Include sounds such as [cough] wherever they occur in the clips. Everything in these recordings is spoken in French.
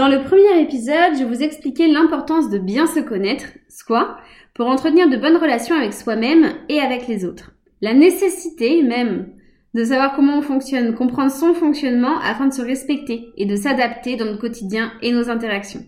Dans le premier épisode, je vous expliquais l'importance de bien se connaître, soi, pour entretenir de bonnes relations avec soi-même et avec les autres. La nécessité même de savoir comment on fonctionne, comprendre son fonctionnement afin de se respecter et de s'adapter dans notre quotidien et nos interactions.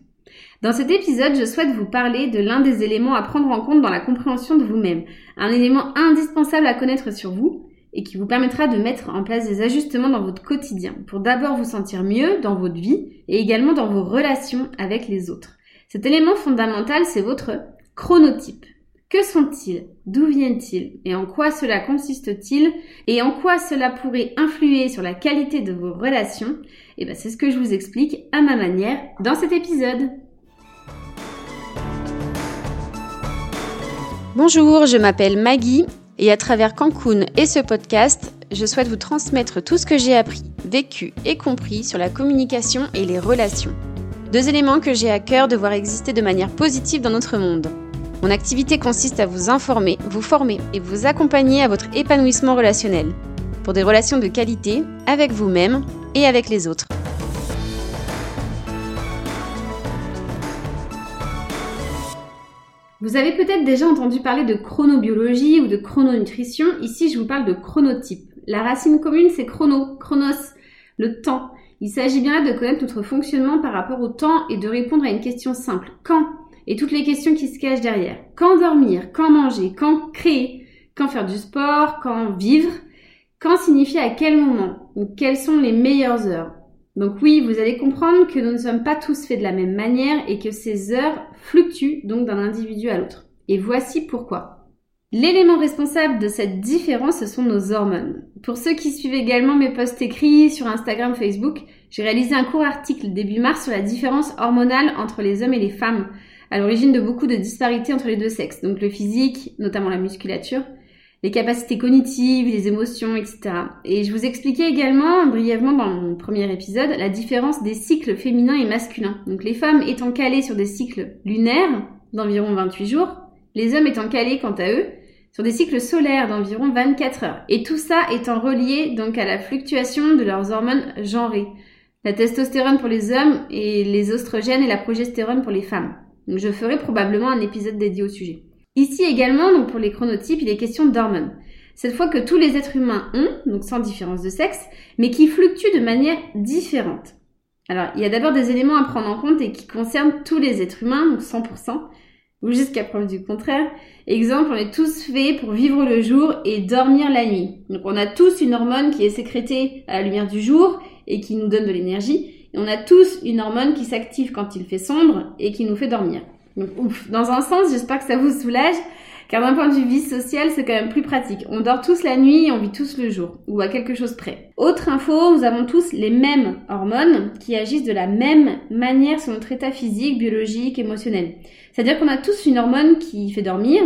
Dans cet épisode, je souhaite vous parler de l'un des éléments à prendre en compte dans la compréhension de vous-même, un élément indispensable à connaître sur vous et qui vous permettra de mettre en place des ajustements dans votre quotidien pour d'abord vous sentir mieux dans votre vie et également dans vos relations avec les autres. Cet élément fondamental, c'est votre chronotype. Que sont-ils? D'où viennent-ils? Et en quoi cela consiste-t-il? Et en quoi cela pourrait influer sur la qualité de vos relations? Et eh bien c'est ce que je vous explique à ma manière dans cet épisode. Bonjour, je m'appelle Maggie et à travers Cancun et ce podcast, je souhaite vous transmettre tout ce que j'ai appris, vécu et compris sur la communication et les relations. Deux éléments que j'ai à cœur de voir exister de manière positive dans notre monde. Mon activité consiste à vous informer, vous former et vous accompagner à votre épanouissement relationnel pour des relations de qualité avec vous-même et avec les autres. Vous avez peut-être déjà entendu parler de chronobiologie ou de chrononutrition. Ici, je vous parle de chronotype. La racine commune, c'est chrono, chronos, le temps. Il s'agit bien là de connaître notre fonctionnement par rapport au temps et de répondre à une question simple. Quand? Et toutes les questions qui se cachent derrière. Quand dormir, quand manger, quand créer, quand faire du sport, quand vivre, quand signifie à quel moment, ou quelles sont les meilleures heures? Donc oui, vous allez comprendre que nous ne sommes pas tous faits de la même manière et que ces heures fluctuent donc d'un individu à l'autre. Et voici pourquoi. L'élément responsable de cette différence, ce sont nos hormones. Pour ceux qui suivent également mes posts écrits sur Instagram, Facebook, j'ai réalisé un court article début mars sur la différence hormonale entre les hommes et les femmes à l'origine de beaucoup de disparités entre les deux sexes, donc le physique, notamment la musculature, les capacités cognitives, les émotions, etc. Et je vous expliquais également brièvement dans mon premier épisode la différence des cycles féminins et masculins. Donc les femmes étant calées sur des cycles lunaires d'environ 28 jours, les hommes étant calés quant à eux sur des cycles solaires d'environ 24 heures. Et tout ça étant relié donc à la fluctuation de leurs hormones genrées. La testostérone pour les hommes et les oestrogènes et la progestérone pour les femmes. Donc je ferai probablement un épisode dédié au sujet. Ici également, donc pour les chronotypes, il est question d'hormones. Cette fois que tous les êtres humains ont, donc sans différence de sexe, mais qui fluctuent de manière différente. Alors, il y a d'abord des éléments à prendre en compte et qui concernent tous les êtres humains, donc 100%, ou jusqu'à preuve du contraire. Exemple, on est tous faits pour vivre le jour et dormir la nuit. Donc on a tous une hormone qui est sécrétée à la lumière du jour et qui nous donne de l'énergie on a tous une hormone qui s'active quand il fait sombre et qui nous fait dormir. Donc. Dans un sens, j'espère que ça vous soulage, car d'un point de vue vie sociale, c'est quand même plus pratique. On dort tous la nuit et on vit tous le jour, ou à quelque chose près. Autre info, nous avons tous les mêmes hormones qui agissent de la même manière sur notre état physique, biologique, émotionnel. C'est-à-dire qu'on a tous une hormone qui fait dormir,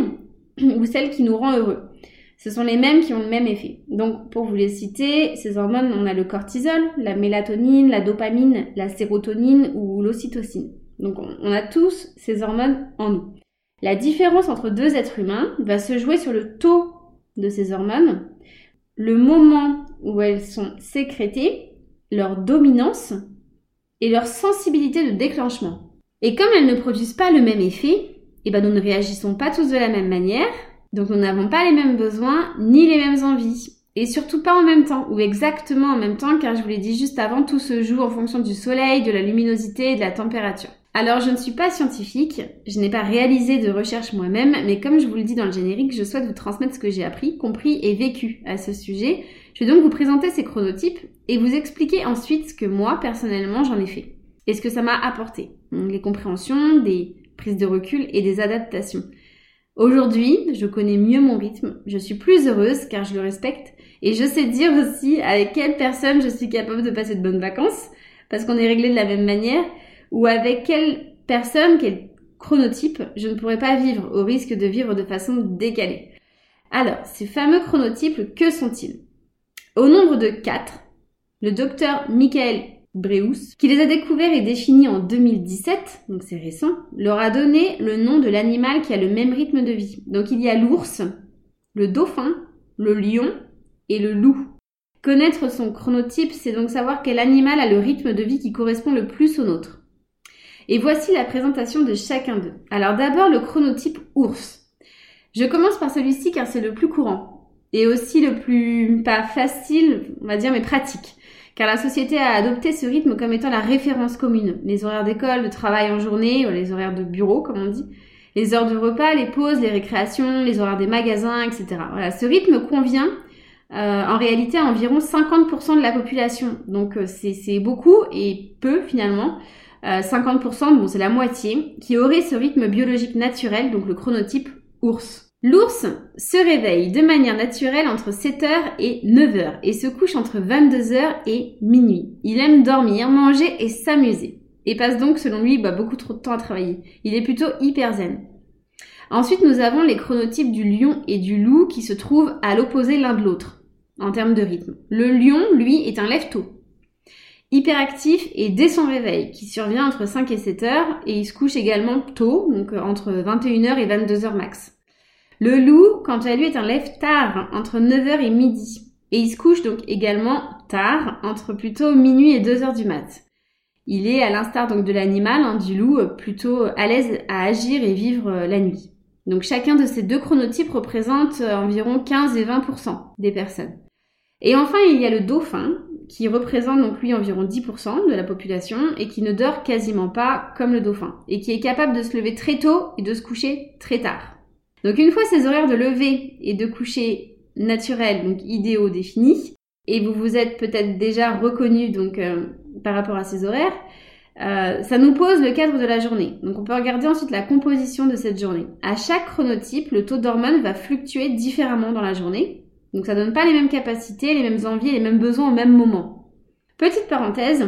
ou celle qui nous rend heureux. Ce sont les mêmes qui ont le même effet. Donc, pour vous les citer, ces hormones, on a le cortisol, la mélatonine, la dopamine, la sérotonine ou l'ocytocine. Donc, on a tous ces hormones en nous. La différence entre deux êtres humains va se jouer sur le taux de ces hormones, le moment où elles sont sécrétées, leur dominance et leur sensibilité de déclenchement. Et comme elles ne produisent pas le même effet, eh ben nous ne réagissons pas tous de la même manière donc nous n'avons pas les mêmes besoins ni les mêmes envies. Et surtout pas en même temps, ou exactement en même temps, car je vous l'ai dit juste avant, tout se joue en fonction du soleil, de la luminosité et de la température. Alors je ne suis pas scientifique, je n'ai pas réalisé de recherche moi-même, mais comme je vous le dis dans le générique, je souhaite vous transmettre ce que j'ai appris, compris et vécu à ce sujet. Je vais donc vous présenter ces chronotypes et vous expliquer ensuite ce que moi, personnellement, j'en ai fait. Et ce que ça m'a apporté. les compréhensions, des prises de recul et des adaptations. Aujourd'hui, je connais mieux mon rythme, je suis plus heureuse car je le respecte et je sais dire aussi avec quelle personne je suis capable de passer de bonnes vacances parce qu'on est réglé de la même manière ou avec quelle personne, quel chronotype je ne pourrais pas vivre au risque de vivre de façon décalée. Alors, ces fameux chronotypes, que sont-ils? Au nombre de quatre, le docteur Michael Breus, qui les a découverts et définis en 2017, donc c'est récent, leur a donné le nom de l'animal qui a le même rythme de vie. Donc il y a l'ours, le dauphin, le lion et le loup. Connaître son chronotype, c'est donc savoir quel animal a le rythme de vie qui correspond le plus au nôtre. Et voici la présentation de chacun d'eux. Alors d'abord le chronotype ours. Je commence par celui-ci car c'est le plus courant et aussi le plus pas facile, on va dire, mais pratique. Car la société a adopté ce rythme comme étant la référence commune. Les horaires d'école, de travail en journée, les horaires de bureau, comme on dit, les heures de repas, les pauses, les récréations, les horaires des magasins, etc. Ce rythme convient euh, en réalité à environ 50% de la population. Donc euh, c'est beaucoup et peu finalement. 50%, euh, bon c'est la moitié, qui aurait ce rythme biologique naturel, donc le chronotype ours. L'ours se réveille de manière naturelle entre 7h et 9h et se couche entre 22h et minuit. Il aime dormir, manger et s'amuser et passe donc selon lui bah, beaucoup trop de temps à travailler. Il est plutôt hyper zen. Ensuite, nous avons les chronotypes du lion et du loup qui se trouvent à l'opposé l'un de l'autre en termes de rythme. Le lion, lui, est un lève-tôt, hyperactif et dès son réveil, qui survient entre 5 et 7 heures, et il se couche également tôt, donc entre 21h et 22h max. Le loup, quant à lui, est un lève tard, entre 9h et midi. Et il se couche donc également tard, entre plutôt minuit et 2h du mat. Il est, à l'instar donc de l'animal, hein, du loup, plutôt à l'aise à agir et vivre euh, la nuit. Donc chacun de ces deux chronotypes représente euh, environ 15 et 20% des personnes. Et enfin, il y a le dauphin, qui représente donc lui environ 10% de la population et qui ne dort quasiment pas comme le dauphin, et qui est capable de se lever très tôt et de se coucher très tard. Donc une fois ces horaires de lever et de coucher naturels, donc idéaux définis, et vous vous êtes peut-être déjà reconnu donc euh, par rapport à ces horaires, euh, ça nous pose le cadre de la journée. Donc on peut regarder ensuite la composition de cette journée. À chaque chronotype, le taux d'hormones va fluctuer différemment dans la journée. Donc ça donne pas les mêmes capacités, les mêmes envies, les mêmes besoins au même moment. Petite parenthèse,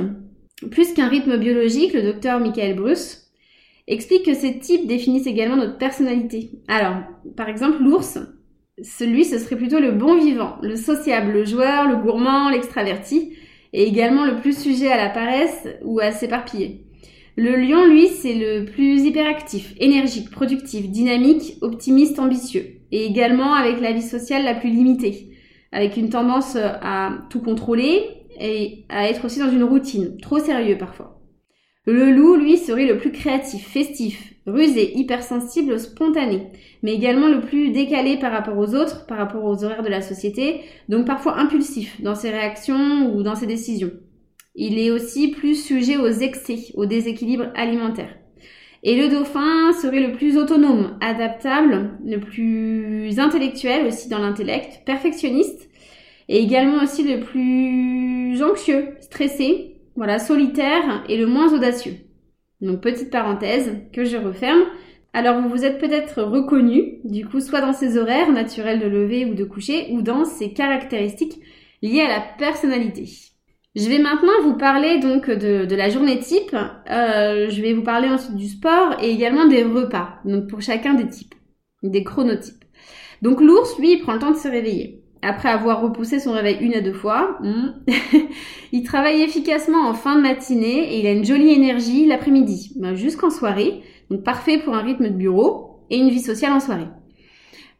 plus qu'un rythme biologique, le docteur Michael Bruce explique que ces types définissent également notre personnalité. Alors, par exemple, l'ours, celui, ce serait plutôt le bon vivant, le sociable, le joueur, le gourmand, l'extraverti, et également le plus sujet à la paresse ou à s'éparpiller. Le lion, lui, c'est le plus hyperactif, énergique, productif, dynamique, optimiste, ambitieux, et également avec la vie sociale la plus limitée, avec une tendance à tout contrôler et à être aussi dans une routine, trop sérieux parfois. Le loup, lui, serait le plus créatif, festif, rusé, hypersensible, spontané, mais également le plus décalé par rapport aux autres, par rapport aux horaires de la société, donc parfois impulsif dans ses réactions ou dans ses décisions. Il est aussi plus sujet aux excès, aux déséquilibres alimentaires. Et le dauphin serait le plus autonome, adaptable, le plus intellectuel aussi dans l'intellect, perfectionniste, et également aussi le plus anxieux, stressé, voilà, solitaire et le moins audacieux. Donc petite parenthèse que je referme. Alors vous vous êtes peut-être reconnu, du coup, soit dans ces horaires naturels de lever ou de coucher, ou dans ces caractéristiques liées à la personnalité. Je vais maintenant vous parler donc de, la journée type. Euh, je vais vous parler ensuite du sport et également des repas, donc pour chacun des types, des chronotypes. Donc l'ours, lui, il prend le temps de se réveiller après avoir repoussé son réveil une à deux fois, hmm, [laughs] il travaille efficacement en fin de matinée et il a une jolie énergie l'après-midi, ben, jusqu'en soirée, donc parfait pour un rythme de bureau et une vie sociale en soirée.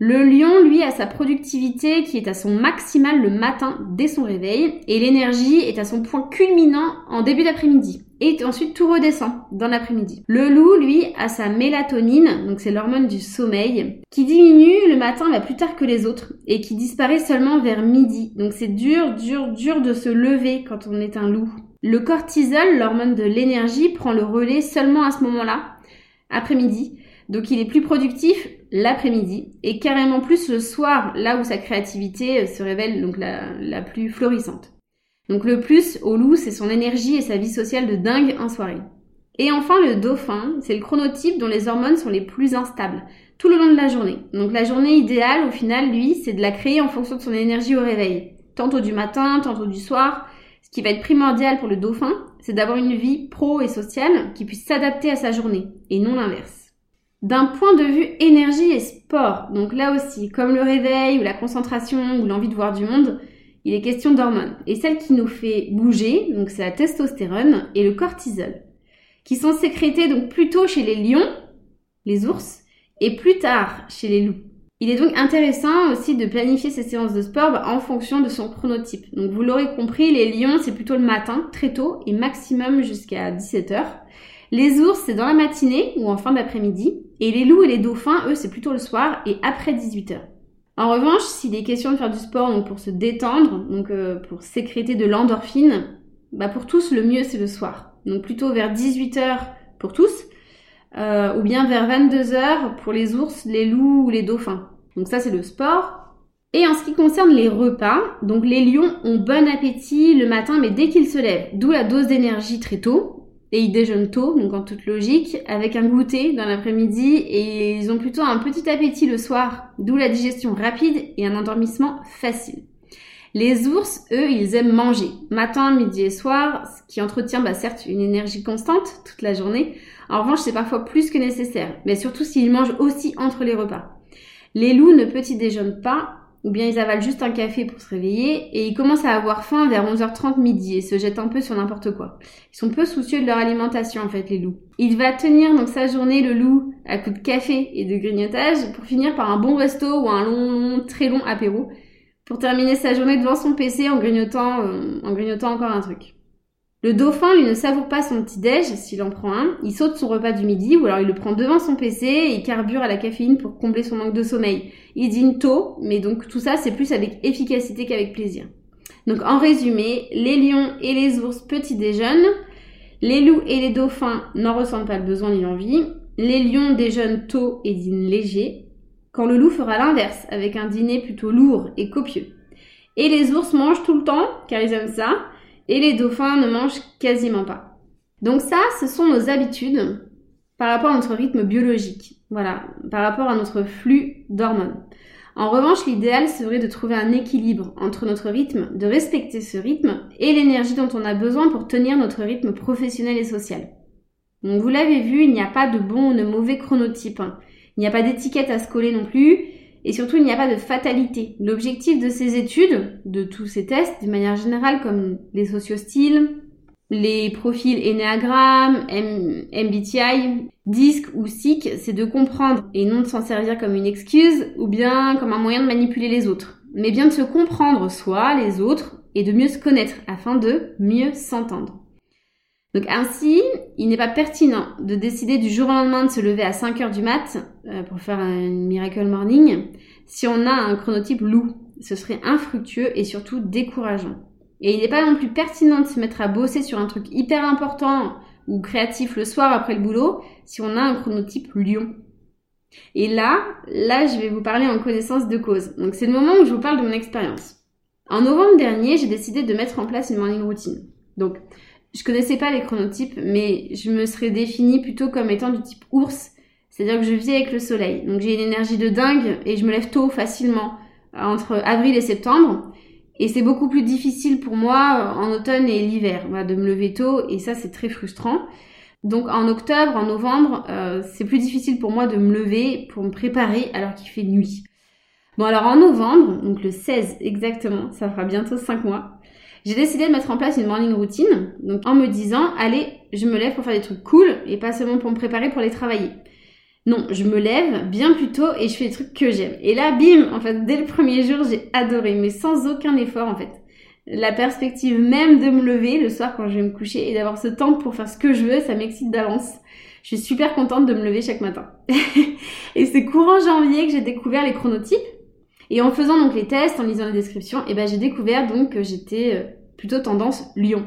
Le lion, lui, a sa productivité qui est à son maximal le matin dès son réveil et l'énergie est à son point culminant en début d'après-midi et ensuite tout redescend dans l'après-midi. Le loup, lui, a sa mélatonine, donc c'est l'hormone du sommeil, qui diminue le matin mais plus tard que les autres et qui disparaît seulement vers midi. Donc c'est dur, dur, dur de se lever quand on est un loup. Le cortisol, l'hormone de l'énergie, prend le relais seulement à ce moment-là, après-midi. Donc il est plus productif l'après-midi et carrément plus le soir, là où sa créativité euh, se révèle donc la, plus florissante. Donc le plus au loup, c'est son énergie et sa vie sociale de dingue en soirée. Et enfin le dauphin, c'est le chronotype dont les hormones sont les plus instables tout le long de la journée. Donc la journée idéale au final, lui, c'est de la créer en fonction de son énergie au réveil. Tantôt du matin, tantôt du soir. Ce qui va être primordial pour le dauphin, c'est d'avoir une vie pro et sociale qui puisse s'adapter à sa journée et non l'inverse. D'un point de vue énergie et sport, donc là aussi, comme le réveil ou la concentration ou l'envie de voir du monde, il est question d'hormones. Et celle qui nous fait bouger, donc c'est la testostérone et le cortisol, qui sont sécrétés donc plutôt chez les lions, les ours, et plus tard chez les loups. Il est donc intéressant aussi de planifier ses séances de sport bah, en fonction de son chronotype. Donc vous l'aurez compris, les lions c'est plutôt le matin, très tôt, et maximum jusqu'à 17h. Les ours, c'est dans la matinée ou en fin d'après-midi. Et les loups et les dauphins, eux, c'est plutôt le soir et après 18h. En revanche, s'il est question de faire du sport donc pour se détendre, donc euh, pour sécréter de l'endorphine, bah pour tous, le mieux, c'est le soir. Donc plutôt vers 18h pour tous, euh, ou bien vers 22h pour les ours, les loups ou les dauphins. Donc ça, c'est le sport. Et en ce qui concerne les repas, donc les lions ont bon appétit le matin, mais dès qu'ils se lèvent, d'où la dose d'énergie très tôt. Et ils déjeunent tôt, donc en toute logique, avec un goûter dans l'après-midi, et ils ont plutôt un petit appétit le soir, d'où la digestion rapide et un endormissement facile. Les ours, eux, ils aiment manger, matin, midi et soir, ce qui entretient bah, certes une énergie constante toute la journée. En revanche, c'est parfois plus que nécessaire, mais surtout s'ils mangent aussi entre les repas. Les loups ne petit déjeunent pas, ou bien ils avalent juste un café pour se réveiller, et ils commencent à avoir faim vers 11h30 midi et se jettent un peu sur n'importe quoi. Ils sont peu soucieux de leur alimentation en fait les loups. Il va tenir donc sa journée le loup à coups de café et de grignotage pour finir par un bon resto ou un long, très long apéro pour terminer sa journée devant son PC euh, en grignotant encore un truc. Le dauphin, lui, ne savoure pas son petit-déj, s'il en prend un. Il saute son repas du midi, ou alors il le prend devant son PC et il carbure à la caféine pour combler son manque de sommeil. Il dîne tôt, mais donc tout ça, c'est plus avec efficacité qu'avec plaisir. Donc en résumé, les lions et les ours petit déjeunent, les loups et les dauphins n'en ressentent pas le besoin ni l'envie, les lions déjeunent tôt et dînent léger, quand le loup fera l'inverse, avec un dîner plutôt lourd et copieux. Et les ours mangent tout le temps, car ils aiment ça, et les dauphins ne mangent quasiment pas. Donc ça, ce sont nos habitudes par rapport à notre rythme biologique. Voilà, par rapport à notre flux d'hormones. En revanche, l'idéal serait de trouver un équilibre entre notre rythme, de respecter ce rythme et l'énergie dont on a besoin pour tenir notre rythme professionnel et social. Donc vous l'avez vu, il n'y a pas de bon ou de mauvais chronotype. Il n'y a pas d'étiquette à se coller non plus. Et surtout, il n'y a pas de fatalité. L'objectif de ces études, de tous ces tests, de manière générale, comme les sociostyles, les profils Enneagram, MBTI, DISC ou SIC, c'est de comprendre et non de s'en servir comme une excuse ou bien comme un moyen de manipuler les autres. Mais bien de se comprendre soi, les autres, et de mieux se connaître afin de mieux s'entendre. Donc ainsi, il n'est pas pertinent de décider du jour au lendemain de se lever à 5 heures du mat euh, pour faire un miracle morning si on a un chronotype loup. Ce serait infructueux et surtout décourageant. Et il n'est pas non plus pertinent de se mettre à bosser sur un truc hyper important ou créatif le soir après le boulot si on a un chronotype lion. Et là, là, je vais vous parler en connaissance de cause. Donc c'est le moment où je vous parle de mon expérience. En novembre dernier, j'ai décidé de mettre en place une morning routine. Je connaissais pas les chronotypes, mais je me serais définie plutôt comme étant du type ours. C'est-à-dire que je vis avec le soleil. Donc j'ai une énergie de dingue et je me lève tôt facilement entre avril et septembre. Et c'est beaucoup plus difficile pour moi en automne et l'hiver de me lever tôt et ça c'est très frustrant. Donc en octobre, en novembre, euh, c'est plus difficile pour moi de me lever pour me préparer alors qu'il fait nuit. Bon alors en novembre, donc le 16 exactement, ça fera bientôt 5 mois, j'ai décidé de mettre en place une morning routine, donc en me disant, allez, je me lève pour faire des trucs cool et pas seulement pour me préparer pour les travailler. Non, je me lève bien plus tôt et je fais des trucs que j'aime. Et là, bim, en fait, dès le premier jour, j'ai adoré, mais sans aucun effort en fait. La perspective même de me lever le soir quand je vais me coucher et d'avoir ce temps pour faire ce que je veux, ça m'excite d'avance. Je suis super contente de me lever chaque matin. [laughs] et c'est courant janvier que j'ai découvert les chronotypes et en faisant donc les tests, en lisant les descriptions, et eh ben j'ai découvert donc que j'étais euh, plutôt tendance lion.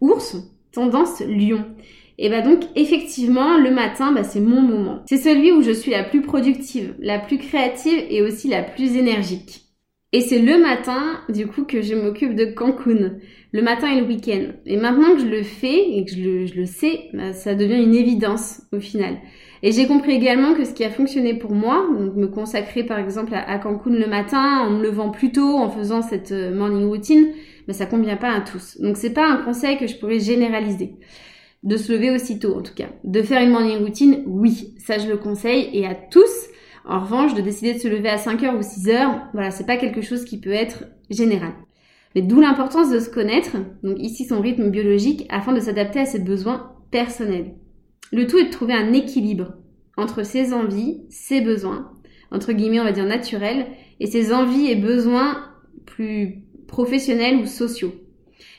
Ours, tendance lion. Et bah donc effectivement le matin bah, c'est mon moment. C'est celui où je suis la plus productive, la plus créative et aussi la plus énergique. Et c'est le matin du coup que je m'occupe de Cancun. Le matin et le week-end. Et maintenant que je le fais et que je le, sais, bah, ça devient une évidence au final. Et j'ai compris également que ce qui a fonctionné pour moi, donc me consacrer par exemple à, Cancun le matin en me levant plus tôt, en faisant cette euh, morning routine, mais ça convient pas à tous. Donc c'est pas un conseil que je pourrais généraliser. De se lever aussitôt en tout cas. De faire une morning routine, oui, ça je le conseille et à tous. En revanche, de décider de se lever à 5h ou 6h, voilà, c'est pas quelque chose qui peut être général. Mais d'où l'importance de se connaître, donc ici son rythme biologique, afin de s'adapter à ses besoins personnels. Le tout est de trouver un équilibre entre ses envies, ses besoins, entre guillemets on va dire naturels, et ses envies et besoins plus professionnels ou sociaux.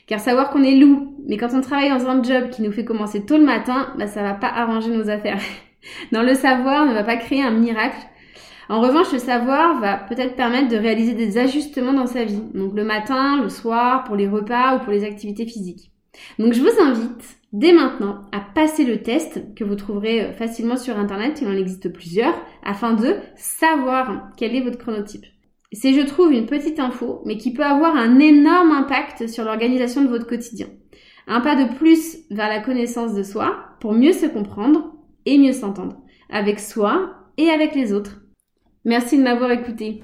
Car savoir qu'on est loup, mais quand on travaille dans un job qui nous fait commencer tôt le matin, bah ça va pas arranger nos affaires. [laughs] dans le savoir ne va pas créer un miracle. En revanche, le savoir va peut-être permettre de réaliser des ajustements dans sa vie. Donc le matin, le soir, pour les repas ou pour les activités physiques. Donc je vous invite dès maintenant à passer le test que vous trouverez euh, facilement sur internet, il en existe plusieurs, afin de savoir quel est votre chronotype. C'est, je trouve, une petite info, mais qui peut avoir un énorme impact sur l'organisation de votre quotidien. Un pas de plus vers la connaissance de soi pour mieux se comprendre et mieux s'entendre, avec soi et avec les autres. Merci de m'avoir écouté.